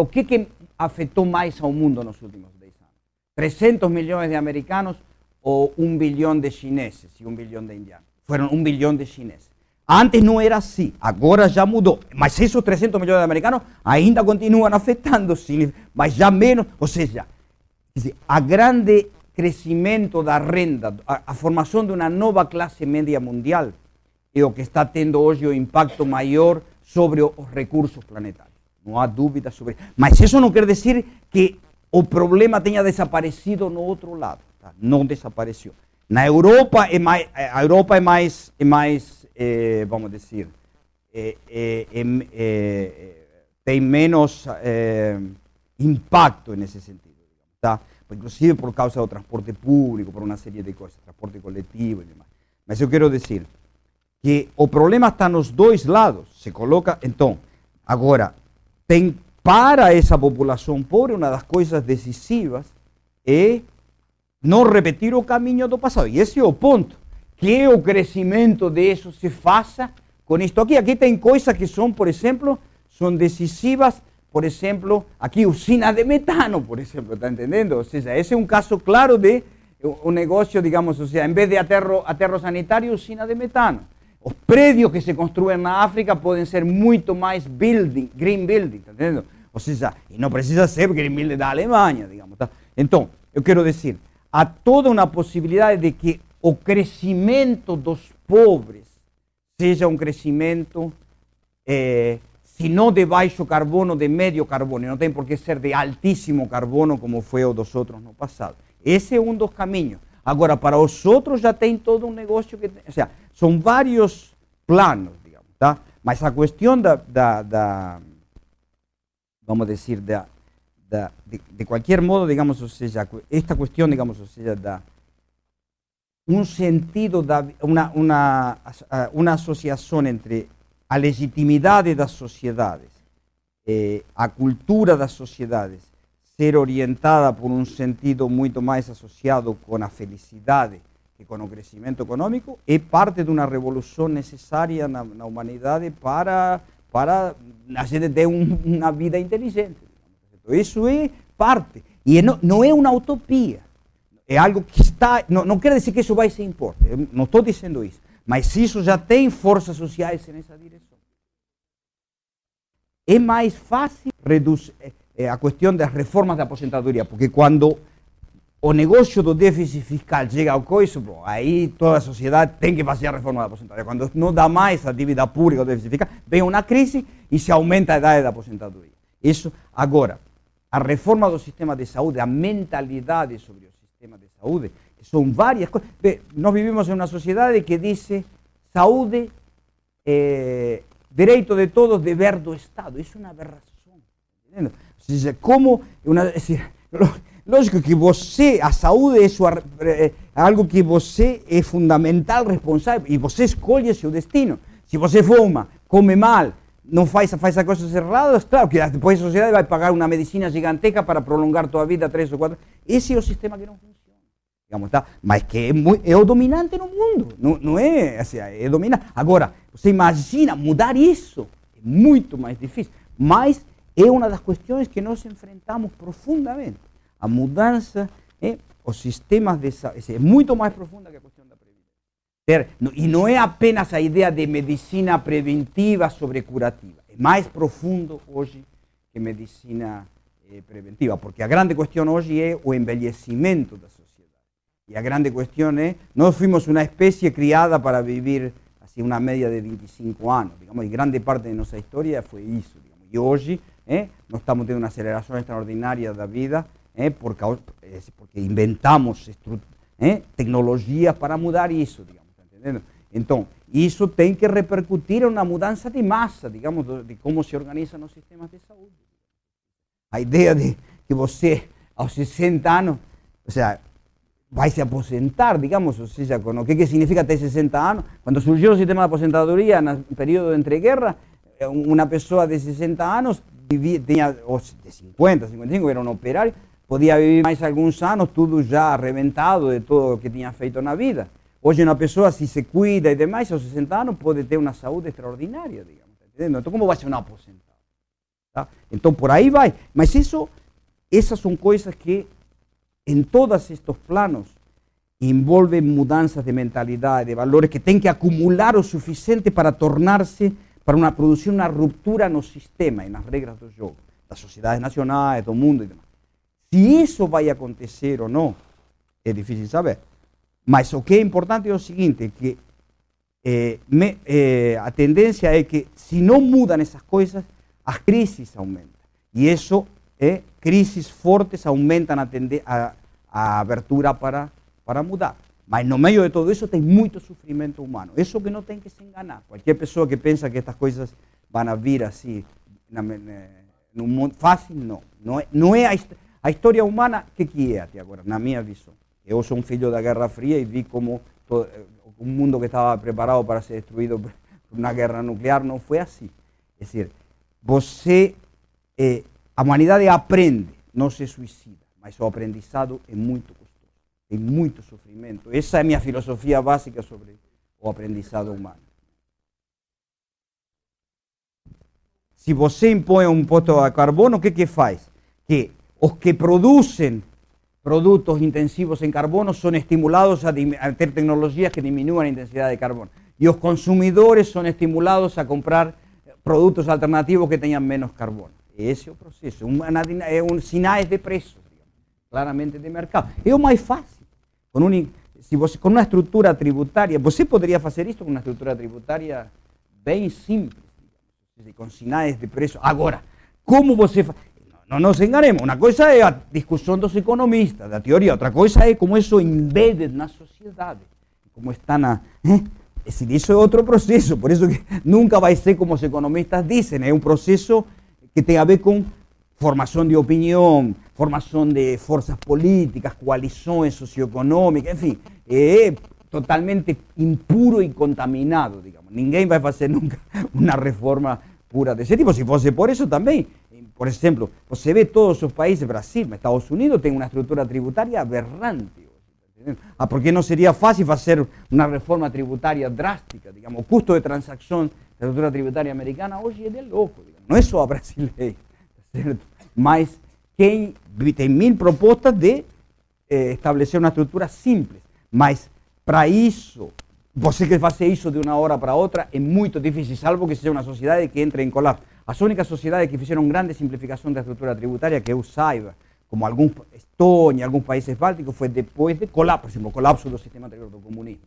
o que, que afetou mais ao mundo nos últimos 10 anos? 300 milhões de americanos ou um bilhão de chineses e um bilhão de indianos? Foram um bilhão de chineses. Antes não era assim, agora já mudou. Mas esses 300 milhões de americanos ainda continuam afetando, sim, mas já menos. Ou seja, a grande crescimento da renda, a formação de uma nova classe média mundial é o que está tendo hoje o impacto maior sobre os recursos planetários. Não há dúvida sobre isso. Mas isso não quer dizer que o problema tenha desaparecido no outro lado. Tá? Não desapareceu. Na Europa é mais, a Europa é mais, é mais eh, vamos dizer, eh, tem menos impacto nesse sentido, tá? inclusive por causa do transporte público, por uma série de coisas, transporte coletivo e demais. Mas eu quero dizer que o problema está nos dois lados. Se coloca, então, agora, tem para essa população pobre, uma das coisas decisivas é não repetir o caminho do passado. E esse é o ponto que o crescimento disso se faça com isto aqui. Aqui tem coisas que são, por exemplo, são decisivas, por exemplo, aqui usina de metano, por exemplo, está entendendo? Ou seja, esse é um caso claro de um negócio, digamos, ou seja, em vez de aterro, aterro sanitário, usina de metano. Os prédios que se construem na África podem ser muito mais building, green building, tá entendendo? Ou seja, e não precisa ser green building da Alemanha, digamos. Tá? Então, eu quero dizer, há toda uma possibilidade de que o crescimento dos pobres seja um crescimento, eh, se não de baixo carbono, de médio carbono. Não tem por que ser de altíssimo carbono, como foi o dos outros no passado. Esse é um dos caminhos. Agora, para os outros já tem todo um negócio que. Ou seja, são vários planos, digamos, tá? Mas a questão da. vamos dizer, da, da, de, de qualquer modo, digamos, ou seja, esta questão, digamos, ou seja, da un sentido, da, una, una, una asociación entre a legitimidade das sociedades, eh, a cultura das sociedades, ser orientada por um sentido muito mais associado com a felicidade que com o crescimento econômico, é parte de uma revolução necessária na, humanidade para, para a gente ter um, uma vida inteligente. Isso é parte. E não, não é uma utopia é algo que está. Não, não quer dizer que isso vai se impor, eu não estou dizendo isso. Mas isso já tem forças sociais nessa direção. É mais fácil reduzir é, a questão das reformas da aposentadoria, porque quando o negócio do déficit fiscal chega ao coiso, bom, aí toda a sociedade tem que fazer a reforma da aposentadoria. Quando não dá mais a dívida pública, o déficit fiscal, vem uma crise e se aumenta a idade da aposentadoria. Isso, agora, a reforma do sistema de saúde, a mentalidade sobre o sistema de saúde, que son varias cosas. Nós vivimos en una sociedad que dice saúde, eh, derecho de todos, deber do Estado. Isso é uma aberração. Como. Uma, decir, lógico que você, a saúde é, sua, é algo que você é fundamental, responsável, e você escolhe seu destino. Se você fuma, come mal, não faz, faz as coisas erradas, claro que depois a sociedade vai pagar uma medicina gigantesca para prolongar tua vida três ou quatro. Esse é o sistema que não funciona. Digamos, tá? Mas que é, muito, é o dominante no mundo, não, não é dominante. Agora, você imagina mudar isso, é muito mais difícil, mas é uma das questões que nós enfrentamos profundamente. A mudança, é, os sistemas de saúde, é muito mais profunda que a questão da previdência. E não é apenas a ideia de medicina preventiva sobre curativa, é mais profundo hoje que medicina eh, preventiva, porque a grande questão hoje é o envelhecimento da sociedade. Y la grande cuestión es, no fuimos una especie criada para vivir así una media de 25 años, digamos, y grande parte de nuestra historia fue eso. Digamos. Y hoy eh, no estamos teniendo una aceleración extraordinaria de la vida eh, porque, inventamos eh, tecnologías para mudar eso, digamos, ¿está entendendo? Então, isso que repercutir uma mudança de massa, digamos, de como se organizam os sistemas de saúde. A ideia de que você, aos 60 anos, ou seja, vais a aposentar, digamos, o sea, con lo que, significa tener 60 años. Cuando surgió el sistema de aposentadoría en el periodo de entreguerra, eh, una persona de 60 años, tenía, o de 50, 55, era un operario, podía vivir más algunos años, todo ya reventado de todo lo que tenía feito en la vida. Hoy una persona, si se cuida y demás, a los 60 años puede tener una salud extraordinaria, digamos. Entonces, ¿cómo va a ser un aposentado? Tá? Então, por aí vai. Mas isso, essas são coisas que, em todos estes planos, envolvem mudanças de mentalidade, de valores, que tem que acumular o suficiente para tornar-se, para uma, produzir uma ruptura no sistema e nas regras do jogo, das sociedades nacionais, do mundo e demais. Se isso vai acontecer ou não, é difícil saber. Mas o que é importante é o seguinte, que eh, eh, a tendência é que se não mudam essas coisas, as crises aumentam. E isso é, crises fortes aumentam a, a, a abertura para, para mudar. Mas no meio de todo isso tem muito sofrimento humano. Isso que não tem que se enganar. Qualquer pessoa que pensa que estas coisas vão vir assim, no mundo fácil, não. Não é, não é a, a história humana, que, que é até agora, na minha visão. Eu sou um filho da Guerra Fria e vi como todo, um mundo que estava preparado para ser destruído por uma guerra nuclear não foi assim. É dizer, você, eh, a humanidade aprende, não se suicida, mas o aprendizado é muito tem muito sofrimento. Essa é a minha filosofia básica sobre o aprendizado humano. Se você impõe um imposto a carbono, o que, que faz? Que os que producen productos intensivos en carbono son estimulados a, tener tecnologías que disminuyan la intensidad de carbono. Y los consumidores son estimulados a comprar productos alternativos que tengan menos carbono. Ese es el proceso, es un sinais de precios, claramente de mercado. Es más fácil. Con, un, si con una estructura tributaria, você podría hacer esto con una estructura tributaria bien simple, con sinais de precios. Ahora, ¿cómo você no nos enganemos, una cosa es la discusión de los economistas, la teoría, otra cosa es cómo eso embede en la sociedad, cómo están a... ¿eh? Eso es otro proceso, por eso que nunca va a ser como los economistas dicen, es un proceso que tiene a ver con formación de opinión, formación de fuerzas políticas, coaliciones socioeconómicas, en fin, es totalmente impuro y contaminado, digamos. Ninguém va a hacer nunca una reforma pura de ese tipo, si fuese por eso también por pues se ve todos los países, Brasil, Estados Unidos, tienen una estructura tributaria aberrante. Ah, ¿Por qué no sería fácil hacer una reforma tributaria drástica? Digamos, de transacción de la estructura tributaria americana hoy es de loco. No es solo Brasil, ¿cierto? Mas hay mil propuestas de eh, establecer una estructura simple. Mas para eso, você que hacer eso de una hora para otra es muy difícil, salvo que sea una sociedad que entre en colapso. Las únicas sociedades que hicieron grande simplificación de la estructura tributaria que eu saiba, como algún Estonia, algunos países bálticos, fue después de colapso, por ejemplo, colapso del sistema anterior del comunismo.